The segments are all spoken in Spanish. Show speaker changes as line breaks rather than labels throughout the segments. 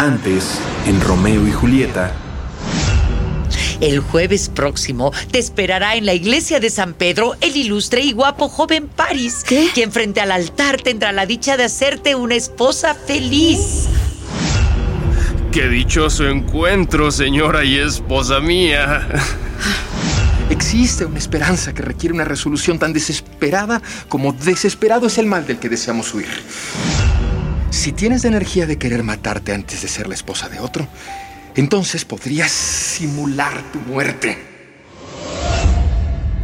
Antes, en Romeo y Julieta,
El jueves próximo te esperará en la iglesia de San Pedro el ilustre y guapo joven Paris,
¿Qué?
quien frente al altar tendrá la dicha de hacerte una esposa feliz.
Qué dichoso encuentro, señora y esposa mía.
Existe una esperanza que requiere una resolución tan desesperada como desesperado es el mal del que deseamos huir. Si tienes la energía de querer matarte antes de ser la esposa de otro, entonces podrías simular tu muerte.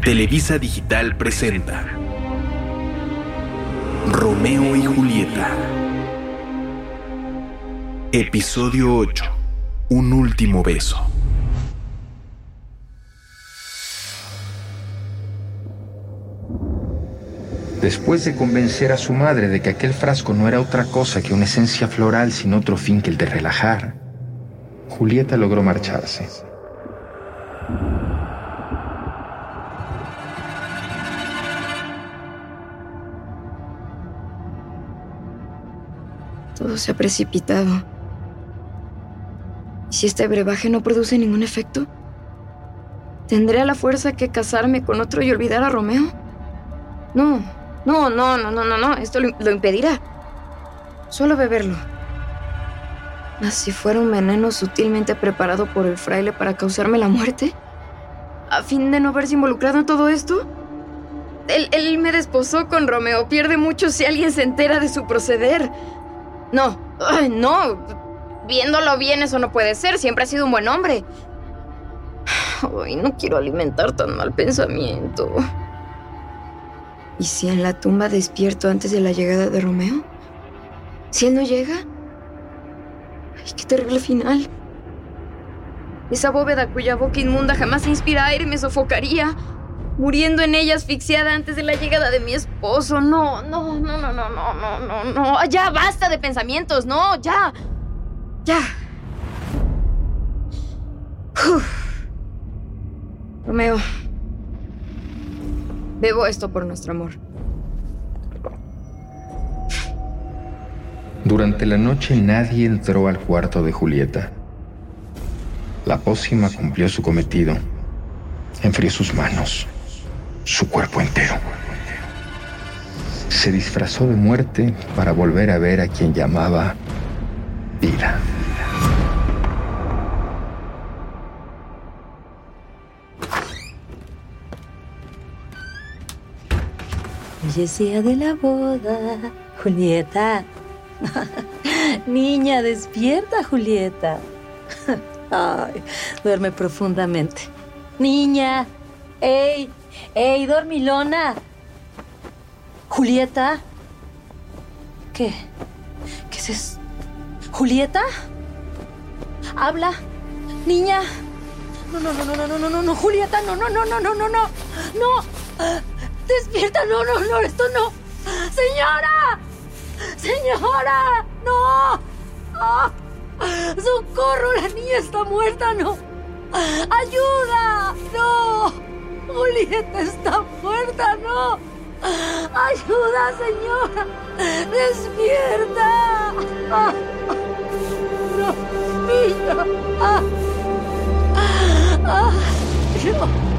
Televisa Digital presenta Romeo y Julieta. Episodio 8. Un último beso.
Después de convencer a su madre de que aquel frasco no era otra cosa que una esencia floral sin otro fin que el de relajar, Julieta logró marcharse.
Todo se ha precipitado. ¿Y si este brebaje no produce ningún efecto? ¿Tendré a la fuerza que casarme con otro y olvidar a Romeo? No, no, no, no, no, no, no. Esto lo, lo impedirá. Solo beberlo. Si fuera un veneno sutilmente preparado por el fraile para causarme la muerte, a fin de no verse involucrado en todo esto. Él, él me desposó con Romeo. Pierde mucho si alguien se entera de su proceder. No, no. Viéndolo bien, eso no puede ser. Siempre ha sido un buen hombre. No quiero alimentar tan mal pensamiento. ¿Y si en la tumba despierto antes de la llegada de Romeo? ¿Si él no llega? Ay, qué terrible final. Esa bóveda cuya boca inmunda jamás inspira aire me sofocaría. Muriendo en ella asfixiada antes de la llegada de mi esposo. No, no, no, no, no, no, no, no, no. Ya basta de pensamientos, no, ya. Ya. Uf. Romeo. Bebo esto por nuestro amor.
Durante la noche nadie entró al cuarto de Julieta. La pócima cumplió su cometido. Enfrió sus manos, su cuerpo entero. Se disfrazó de muerte para volver a ver a quien llamaba vida.
Hoy de la boda, Julieta. Niña, despierta, Julieta. Ay, duerme profundamente. Niña, ¡ey! ¡ey, dormilona! Julieta. ¿Qué? ¿Qué es eso? ¿Julieta? Habla. Niña. No, no, no, no, no, no, no, no, Julieta, no, no, no, no, no, no, no. No. Despierta, no, no, no, esto no. Señora. Señora. No. Ah. Socorro, la niña está muerta, no. Ayuda. No. Julieta está muerta, no. Ayuda, señora. Despierta. Ah. No, niña. Ah. Ah. No.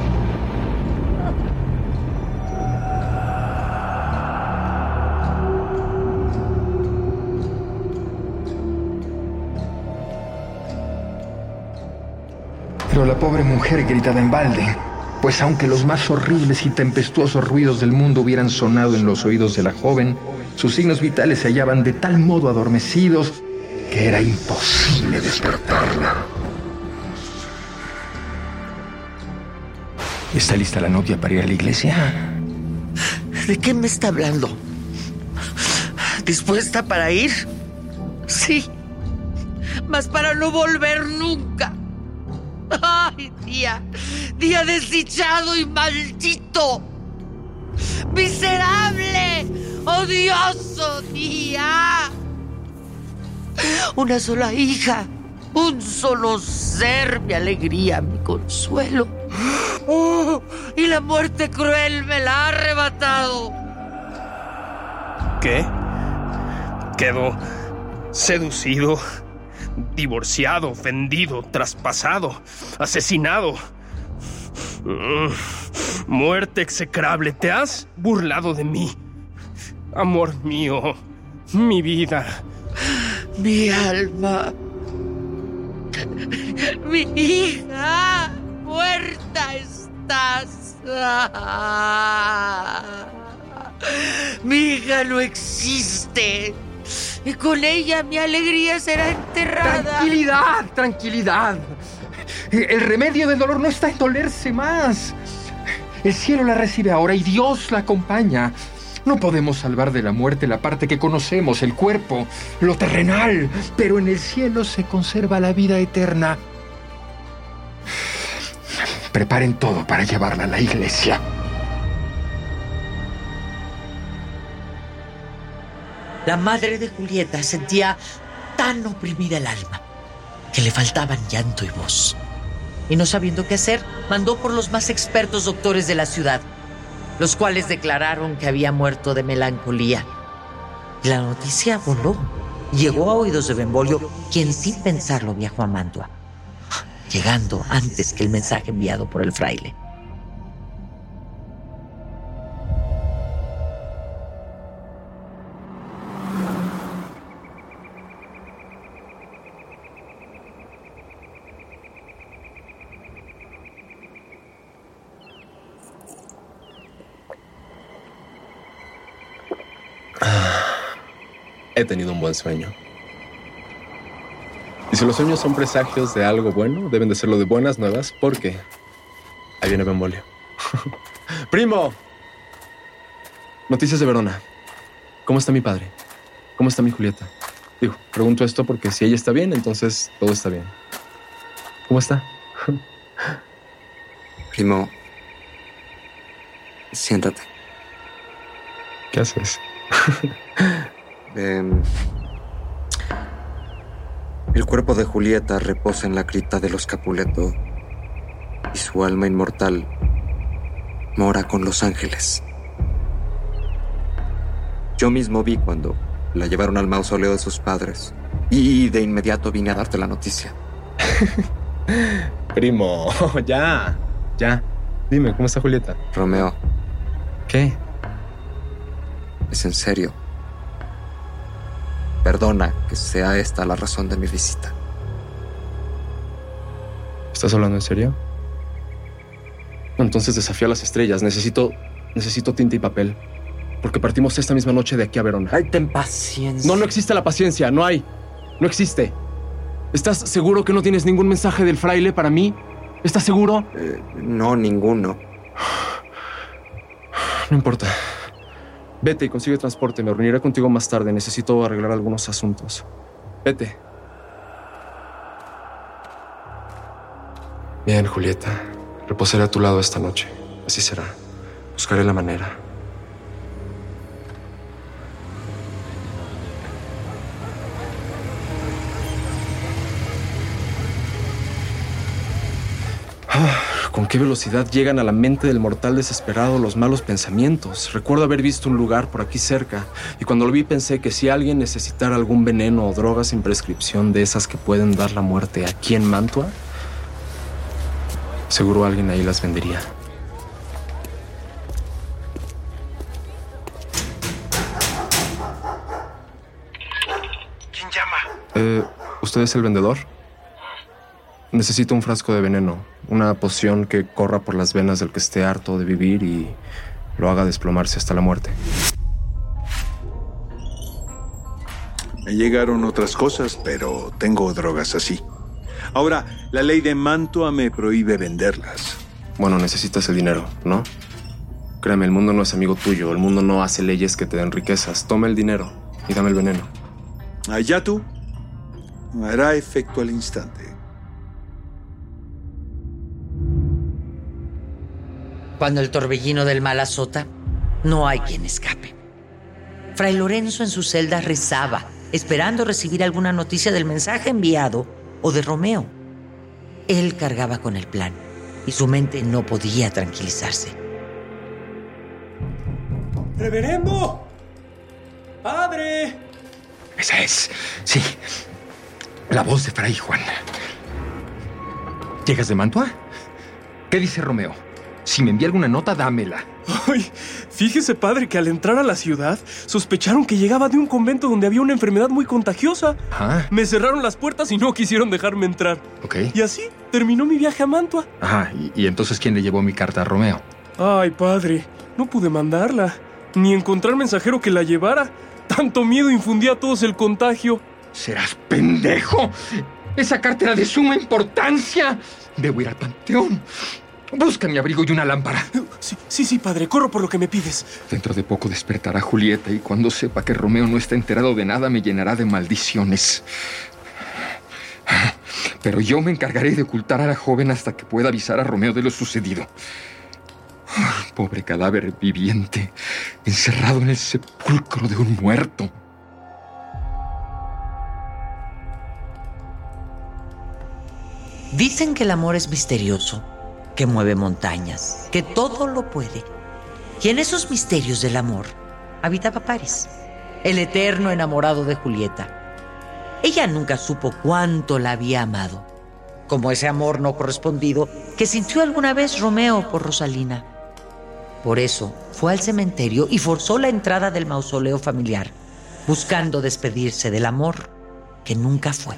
Pero la pobre mujer gritaba en balde, pues aunque los más horribles y tempestuosos ruidos del mundo hubieran sonado en los oídos de la joven, sus signos vitales se hallaban de tal modo adormecidos que era imposible despertarla. ¿Está lista la novia para ir a la iglesia?
¿De qué me está hablando? ¿Dispuesta para ir? Sí. Mas para no volver nunca. ¡Ay, día! ¡Día desdichado y maldito! ¡Miserable! ¡Odioso día! Una sola hija, un solo ser, mi alegría, mi consuelo. ¡Oh! y la muerte cruel me la ha arrebatado.
¿Qué? Quedó seducido, divorciado, vendido, traspasado, asesinado. Muerte execrable, te has burlado de mí. Amor mío, mi vida.
Mi alma. Mi hija. Muerta estás. Mi hija no existe. Y con ella mi alegría será enterrada.
Tranquilidad, tranquilidad. El remedio del dolor no está en dolerse más. El cielo la recibe ahora y Dios la acompaña. No podemos salvar de la muerte la parte que conocemos, el cuerpo, lo terrenal, pero en el cielo se conserva la vida eterna. Preparen todo para llevarla a la iglesia.
La madre de Julieta sentía tan oprimida el alma que le faltaban llanto y voz. Y no sabiendo qué hacer, mandó por los más expertos doctores de la ciudad, los cuales declararon que había muerto de melancolía. La noticia voló. Llegó a oídos de Benvolio, quien sin pensarlo viajó a Mantua, llegando antes que el mensaje enviado por el fraile.
He tenido un buen sueño. Y si los sueños son presagios de algo bueno, deben de serlo de buenas nuevas, porque ahí viene Benvolio. ¡Primo! Noticias de Verona. ¿Cómo está mi padre? ¿Cómo está mi Julieta? Digo, pregunto esto porque si ella está bien, entonces todo está bien. ¿Cómo está?
Primo, siéntate.
¿Qué haces?
Em, el cuerpo de Julieta reposa en la cripta de los Capuleto y su alma inmortal mora con los ángeles. Yo mismo vi cuando la llevaron al mausoleo de sus padres y de inmediato vine a darte la noticia.
Primo, ya, ya. Dime, ¿cómo está Julieta?
Romeo,
¿Qué?
es en serio. Perdona que sea esta la razón de mi visita.
¿Estás hablando en serio? Entonces desafío a las estrellas. Necesito. Necesito tinta y papel. Porque partimos esta misma noche de aquí a Verona.
Ay, ten paciencia.
No, no existe la paciencia. No hay. No existe. ¿Estás seguro que no tienes ningún mensaje del fraile para mí? ¿Estás seguro?
Eh, no, ninguno.
No importa. Vete y consigue transporte. Me reuniré contigo más tarde. Necesito arreglar algunos asuntos. Vete. Bien, Julieta. Reposaré a tu lado esta noche. Así será. Buscaré la manera. ¿Con qué velocidad llegan a la mente del mortal desesperado los malos pensamientos? Recuerdo haber visto un lugar por aquí cerca y cuando lo vi pensé que si alguien necesitara algún veneno o droga sin prescripción de esas que pueden dar la muerte aquí en Mantua, seguro alguien ahí las vendería.
¿Quién llama?
Eh, ¿Usted es el vendedor? Necesito un frasco de veneno, una poción que corra por las venas del que esté harto de vivir y lo haga desplomarse hasta la muerte.
Me llegaron otras cosas, pero tengo drogas así. Ahora, la ley de Mantua me prohíbe venderlas.
Bueno, necesitas el dinero, ¿no? Créeme, el mundo no es amigo tuyo, el mundo no hace leyes que te den riquezas. Toma el dinero y dame el veneno.
Allá tú. Hará efecto al instante.
Cuando el torbellino del mal azota, no hay quien escape. Fray Lorenzo en su celda rezaba, esperando recibir alguna noticia del mensaje enviado o de Romeo. Él cargaba con el plan y su mente no podía tranquilizarse.
¡Reverendo! ¡Padre!
Esa es. Sí. La voz de Fray Juan. ¿Llegas de Mantua? ¿Qué dice Romeo? Si me envía alguna nota, dámela.
Ay, fíjese, padre, que al entrar a la ciudad sospecharon que llegaba de un convento donde había una enfermedad muy contagiosa.
Ah,
Me cerraron las puertas y no quisieron dejarme entrar.
ok.
Y así terminó mi viaje a Mantua.
Ajá, y, y entonces ¿quién le llevó mi carta a Romeo?
Ay, padre, no pude mandarla, ni encontrar mensajero que la llevara. Tanto miedo infundía a todos el contagio.
¡Serás pendejo! Esa carta era de suma importancia. Debo ir al panteón. Busca mi abrigo y una lámpara.
Sí, sí, sí, padre, corro por lo que me pides.
Dentro de poco despertará Julieta y cuando sepa que Romeo no está enterado de nada me llenará de maldiciones. Pero yo me encargaré de ocultar a la joven hasta que pueda avisar a Romeo de lo sucedido. Pobre cadáver viviente, encerrado en el sepulcro de un muerto.
Dicen que el amor es misterioso, que mueve montañas, que todo lo puede. Y en esos misterios del amor habitaba Paris, el eterno enamorado de Julieta. Ella nunca supo cuánto la había amado, como ese amor no correspondido que sintió alguna vez Romeo por Rosalina. Por eso fue al cementerio y forzó la entrada del mausoleo familiar, buscando despedirse del amor que nunca fue.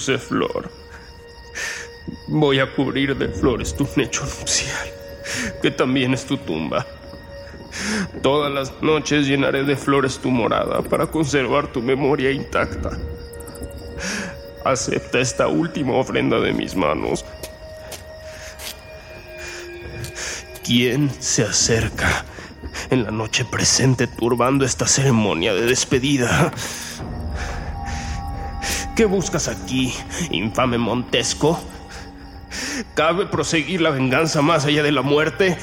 Flor. Voy a cubrir de flores tu lecho nupcial, que también es tu tumba. Todas las noches llenaré de flores tu morada para conservar tu memoria intacta. Acepta esta última ofrenda de mis manos. ¿Quién se acerca en la noche presente turbando esta ceremonia de despedida? ¿Qué buscas aquí, infame Montesco? ¿Cabe proseguir la venganza más allá de la muerte?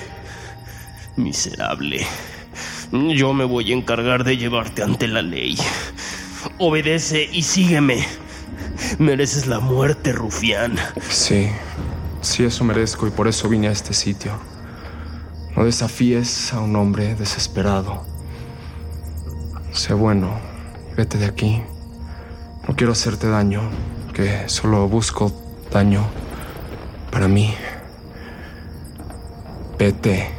Miserable. Yo me voy a encargar de llevarte ante la ley. Obedece y sígueme. Mereces la muerte, rufián.
Sí, sí eso merezco y por eso vine a este sitio. No desafíes a un hombre desesperado. Sé bueno, vete de aquí. No quiero hacerte daño, que solo busco daño para mí. Vete.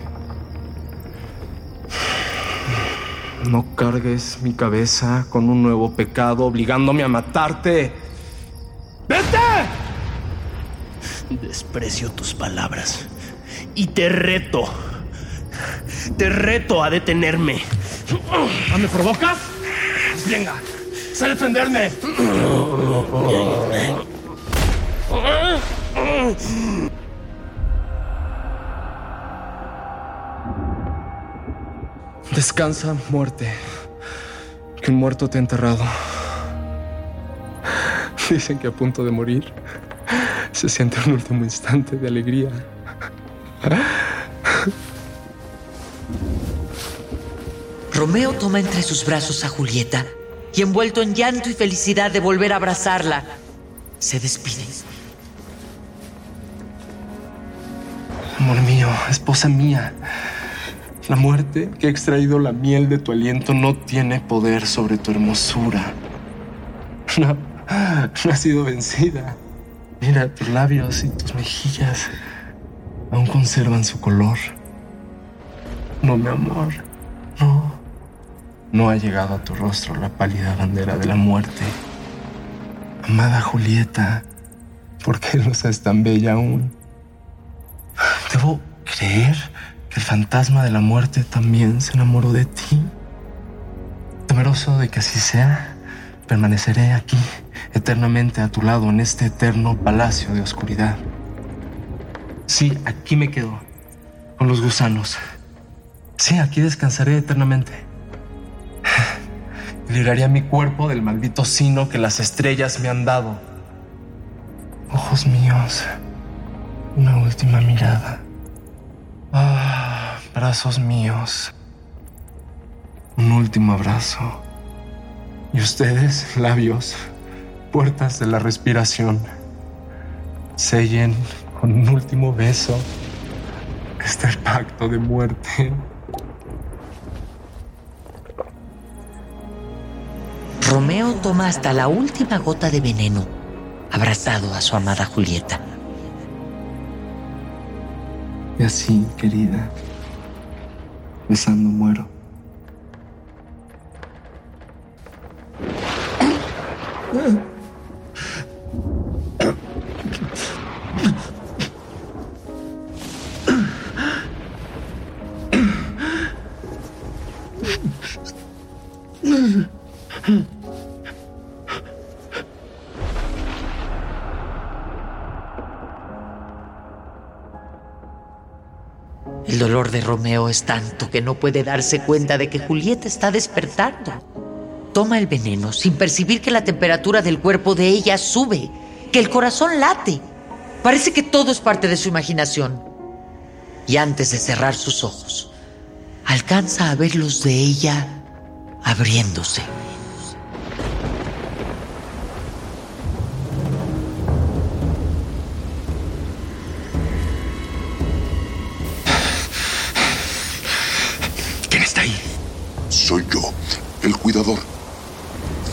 No cargues mi cabeza con un nuevo pecado obligándome a matarte. ¡Vete!
Desprecio tus palabras. Y te reto. Te reto a detenerme.
¿Ah, ¿Me provocas? Venga, sé defenderme. Descansa, muerte. Que un muerto te ha enterrado. Dicen que a punto de morir se siente un último instante de alegría.
Romeo toma entre sus brazos a Julieta y envuelto en llanto y felicidad de volver a abrazarla, se despide.
Amor mío, esposa mía, la muerte que ha extraído la miel de tu aliento no tiene poder sobre tu hermosura. No, no ha sido vencida. Mira, tus labios y tus mejillas aún conservan su color. No, mi amor, no. No ha llegado a tu rostro la pálida bandera de la muerte. Amada Julieta, ¿por qué no seas tan bella aún? Debo creer que el fantasma de la muerte también se enamoró de ti. Temeroso de que así sea, permaneceré aquí eternamente a tu lado en este eterno palacio de oscuridad. Sí, aquí me quedo, con los gusanos. Sí, aquí descansaré eternamente. Libraré mi cuerpo del maldito sino que las estrellas me han dado. Ojos míos, una última mirada. Ah, brazos míos. Un último abrazo. Y ustedes, labios, puertas de la respiración, sellen con un último beso este pacto de muerte.
Romeo toma hasta la última gota de veneno, abrazado a su amada Julieta.
Y así, querida, besando muero.
de Romeo es tanto que no puede darse cuenta de que Julieta está despertando. Toma el veneno sin percibir que la temperatura del cuerpo de ella sube, que el corazón late. Parece que todo es parte de su imaginación. Y antes de cerrar sus ojos, alcanza a ver los de ella abriéndose.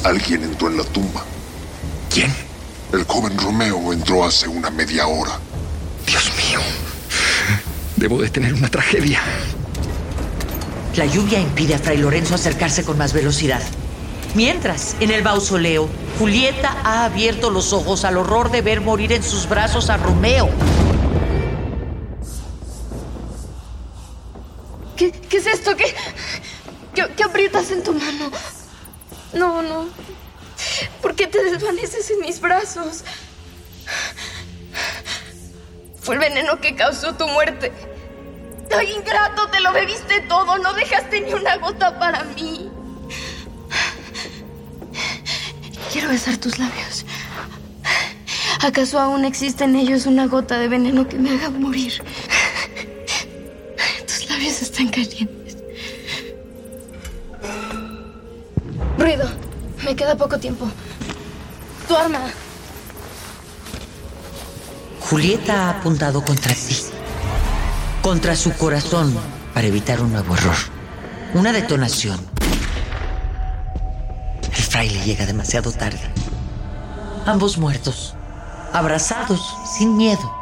Alguien entró en la tumba.
¿Quién?
El joven Romeo entró hace una media hora.
Dios mío. Debo de tener una tragedia.
La lluvia impide a Fray Lorenzo acercarse con más velocidad. Mientras, en el mausoleo, Julieta ha abierto los ojos al horror de ver morir en sus brazos a Romeo.
¿Qué, qué es esto? ¿Qué, qué, qué aprietas en tu mano? No, no. ¿Por qué te desvaneces en mis brazos? Fue el veneno que causó tu muerte. ¡Ay, ingrato! Te lo bebiste todo. No dejaste ni una gota para mí. Quiero besar tus labios. ¿Acaso aún existe en ellos una gota de veneno que me haga morir? Tus labios están calientes. Me queda poco tiempo. Tu arma.
Julieta ha apuntado contra sí, contra su corazón, para evitar un nuevo error. Una detonación. El fraile llega demasiado tarde. Ambos muertos, abrazados, sin miedo,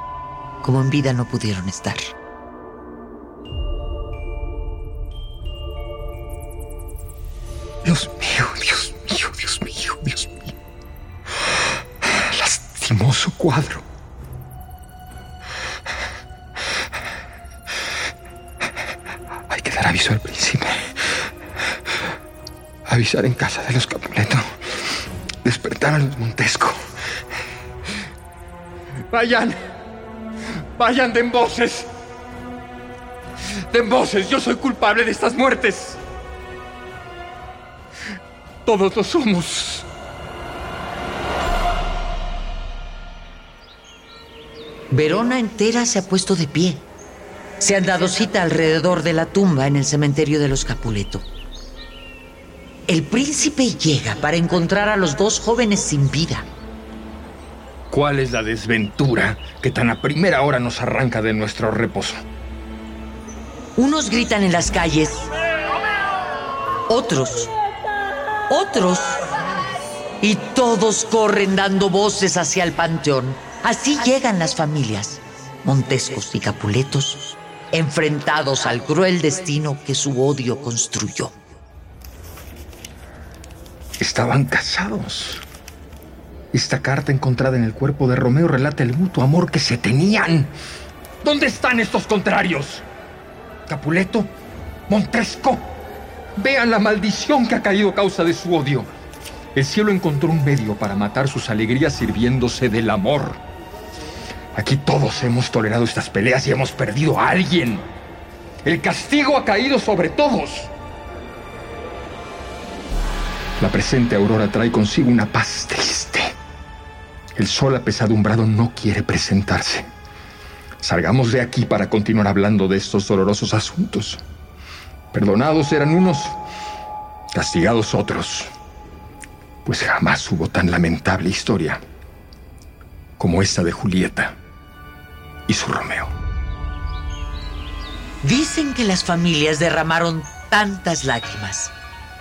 como en vida no pudieron estar.
Cuadro. Hay que dar aviso al príncipe. Avisar en casa de los Capuleto. Despertar a los Montesco. Vayan. Vayan, den voces. Den voces. Yo soy culpable de estas muertes. Todos lo somos.
Verona entera se ha puesto de pie. Se han dado cita alrededor de la tumba en el cementerio de los Capuleto. El príncipe llega para encontrar a los dos jóvenes sin vida.
¿Cuál es la desventura que tan a primera hora nos arranca de nuestro reposo?
Unos gritan en las calles. Otros. Otros. Y todos corren dando voces hacia el panteón. Así llegan las familias, Montescos y Capuletos, enfrentados al cruel destino que su odio construyó.
Estaban casados. Esta carta encontrada en el cuerpo de Romeo relata el mutuo amor que se tenían. ¿Dónde están estos contrarios? Capuleto, Montesco, vean la maldición que ha caído a causa de su odio. El cielo encontró un medio para matar sus alegrías sirviéndose del amor. Aquí todos hemos tolerado estas peleas y hemos perdido a alguien. El castigo ha caído sobre todos. La presente aurora trae consigo una paz triste. El sol apesadumbrado no quiere presentarse. Salgamos de aquí para continuar hablando de estos dolorosos asuntos. Perdonados eran unos, castigados otros, pues jamás hubo tan lamentable historia como esta de Julieta y su Romeo.
Dicen que las familias derramaron tantas lágrimas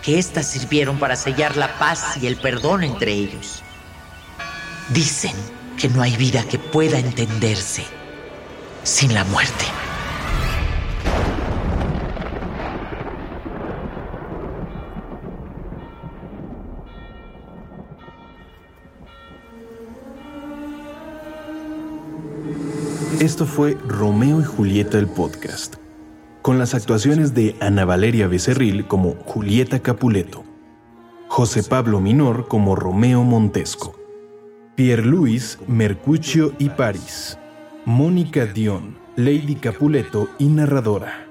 que éstas sirvieron para sellar la paz y el perdón entre ellos. Dicen que no hay vida que pueda entenderse sin la muerte.
Esto fue Romeo y Julieta el podcast, con las actuaciones de Ana Valeria Becerril como Julieta Capuleto, José Pablo Minor como Romeo Montesco, Pierre Luis Mercuccio y París, Mónica Dion, Lady Capuleto y narradora,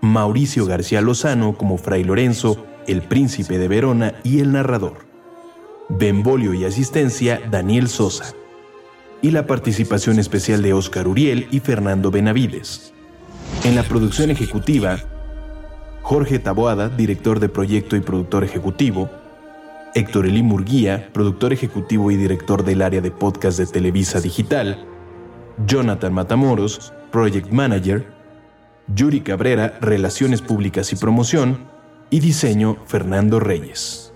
Mauricio García Lozano como Fray Lorenzo, el príncipe de Verona y el narrador, Benvolio y asistencia Daniel Sosa y la participación especial de Óscar Uriel y Fernando Benavides. En la producción ejecutiva, Jorge Taboada, director de proyecto y productor ejecutivo, Héctor Elí Murguía, productor ejecutivo y director del área de podcast de Televisa Digital, Jonathan Matamoros, project manager, Yuri Cabrera, relaciones públicas y promoción, y diseño Fernando Reyes.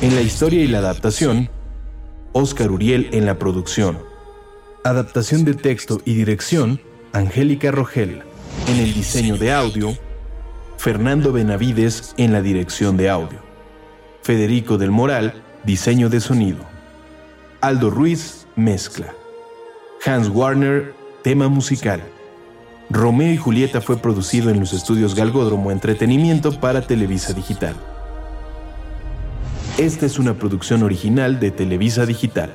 En la historia y la adaptación, Óscar Uriel en la producción. Adaptación de texto y dirección, Angélica Rogel. En el diseño de audio, Fernando Benavides en la dirección de audio. Federico del Moral, diseño de sonido. Aldo Ruiz, mezcla. Hans Warner, tema musical. Romeo y Julieta fue producido en los estudios Galgódromo Entretenimiento para Televisa Digital. Esta es una producción original de Televisa Digital.